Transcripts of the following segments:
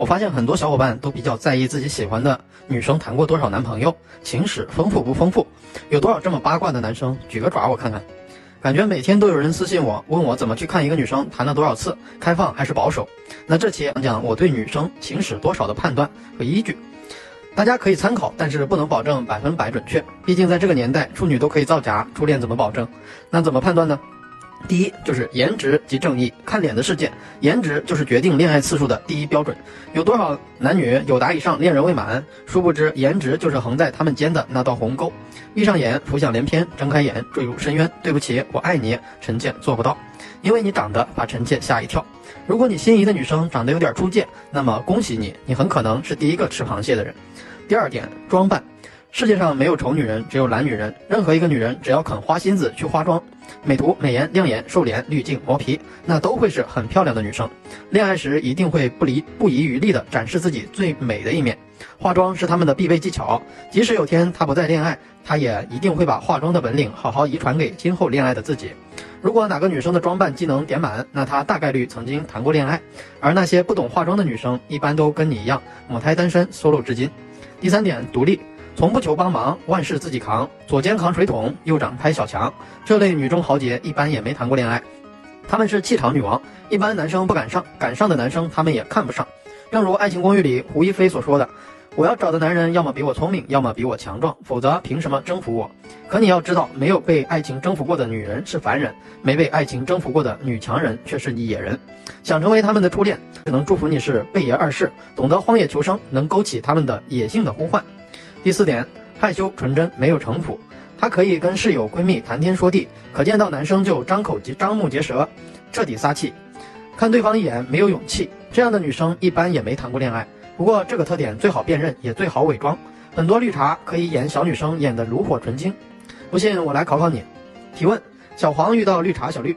我发现很多小伙伴都比较在意自己喜欢的女生谈过多少男朋友，情史丰富不丰富，有多少这么八卦的男生，举个爪我看看。感觉每天都有人私信我，问我怎么去看一个女生谈了多少次，开放还是保守。那这期讲讲我对女生情史多少的判断和依据，大家可以参考，但是不能保证百分百准确。毕竟在这个年代，处女都可以造假，初恋怎么保证？那怎么判断呢？第一就是颜值即正义，看脸的世界，颜值就是决定恋爱次数的第一标准。有多少男女有达以上恋人未满？殊不知颜值就是横在他们间的那道鸿沟。闭上眼，浮想联翩；睁开眼，坠入深渊。对不起，我爱你，臣妾做不到，因为你长得把臣妾吓一跳。如果你心仪的女生长得有点出界，那么恭喜你，你很可能是第一个吃螃蟹的人。第二点，装扮。世界上没有丑女人，只有懒女人。任何一个女人，只要肯花心思去化妆、美图、美颜、亮眼、瘦脸、滤镜、磨皮，那都会是很漂亮的女生。恋爱时一定会不离不遗余力地展示自己最美的一面。化妆是他们的必备技巧，即使有天她不再恋爱，她也一定会把化妆的本领好好遗传给今后恋爱的自己。如果哪个女生的装扮技能点满，那她大概率曾经谈过恋爱。而那些不懂化妆的女生，一般都跟你一样母胎单身，solo 至今。第三点，独立。从不求帮忙，万事自己扛，左肩扛水桶，右掌拍小强。这类女中豪杰一般也没谈过恋爱，她们是气场女王，一般男生不敢上，敢上的男生他们也看不上。正如《爱情公寓》里胡一菲所说的：“我要找的男人要么比我聪明，要么比我强壮，否则凭什么征服我？”可你要知道，没有被爱情征服过的女人是凡人，没被爱情征服过的女强人却是野人。想成为他们的初恋，只能祝福你是贝爷二世，懂得荒野求生，能勾起他们的野性的呼唤。第四点，害羞纯真，没有城府。她可以跟室友闺蜜谈天说地，可见到男生就张口结张目结舌，彻底撒气，看对方一眼没有勇气。这样的女生一般也没谈过恋爱。不过这个特点最好辨认，也最好伪装。很多绿茶可以演小女生，演得炉火纯青。不信我来考考你。提问：小黄遇到绿茶小绿，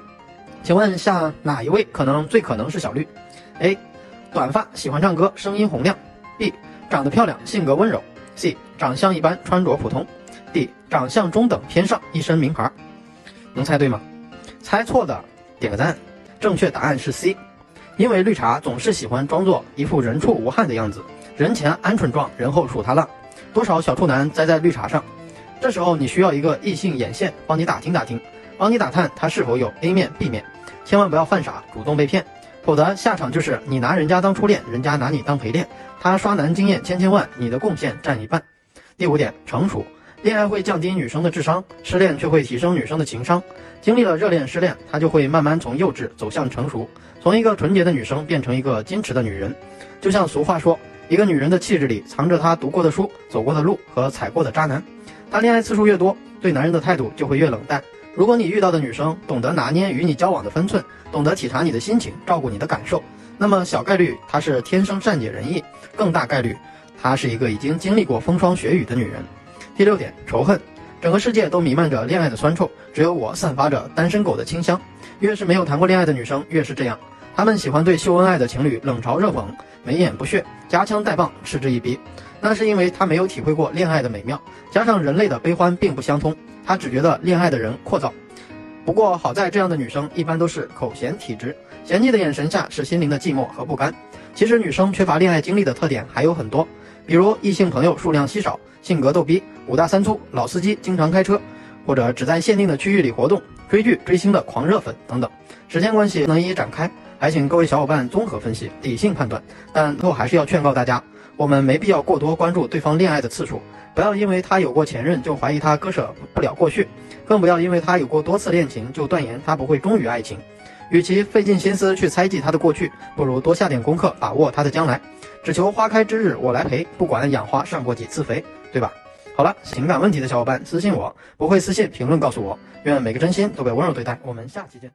请问下哪一位可能最可能是小绿？A. 短发，喜欢唱歌，声音洪亮。B. 长得漂亮，性格温柔。C 长相一般，穿着普通。D 长相中等偏上，一身名牌。能猜对吗？猜错的点个赞。正确答案是 C，因为绿茶总是喜欢装作一副人畜无害的样子，人前鹌鹑状，人后数他浪。多少小处男栽在绿茶上。这时候你需要一个异性眼线帮你打听打听，帮你打探他是否有 A 面 B 面，千万不要犯傻，主动被骗。否则下场就是你拿人家当初恋，人家拿你当陪练。他刷男经验千千万，你的贡献占一半。第五点，成熟。恋爱会降低女生的智商，失恋却会提升女生的情商。经历了热恋失恋，她就会慢慢从幼稚走向成熟，从一个纯洁的女生变成一个矜持的女人。就像俗话说，一个女人的气质里藏着她读过的书、走过的路和踩过的渣男。她恋爱次数越多，对男人的态度就会越冷淡。如果你遇到的女生懂得拿捏与你交往的分寸，懂得体察你的心情，照顾你的感受，那么小概率她是天生善解人意，更大概率她是一个已经经历过风霜雪雨的女人。第六点，仇恨，整个世界都弥漫着恋爱的酸臭，只有我散发着单身狗的清香。越是没有谈过恋爱的女生，越是这样，他们喜欢对秀恩爱的情侣冷嘲热讽，眉眼不屑，夹枪带棒，嗤之以鼻。那是因为他没有体会过恋爱的美妙，加上人类的悲欢并不相通。他只觉得恋爱的人阔造，不过好在这样的女生一般都是口嫌体直，嫌弃的眼神下是心灵的寂寞和不甘。其实女生缺乏恋爱经历的特点还有很多，比如异性朋友数量稀少，性格逗逼，五大三粗，老司机，经常开车，或者只在限定的区域里活动，追剧追星的狂热粉等等。时间关系能一一展开，还请各位小伙伴综合分析，理性判断。但最后还是要劝告大家，我们没必要过多关注对方恋爱的次数。不要因为他有过前任就怀疑他割舍不了过去，更不要因为他有过多次恋情就断言他不会忠于爱情。与其费尽心思去猜忌他的过去，不如多下点功课，把握他的将来。只求花开之日我来陪，不管养花上过几次肥，对吧？好了，情感问题的小伙伴私信我，不会私信评论告诉我。愿每个真心都被温柔对待。我们下期见。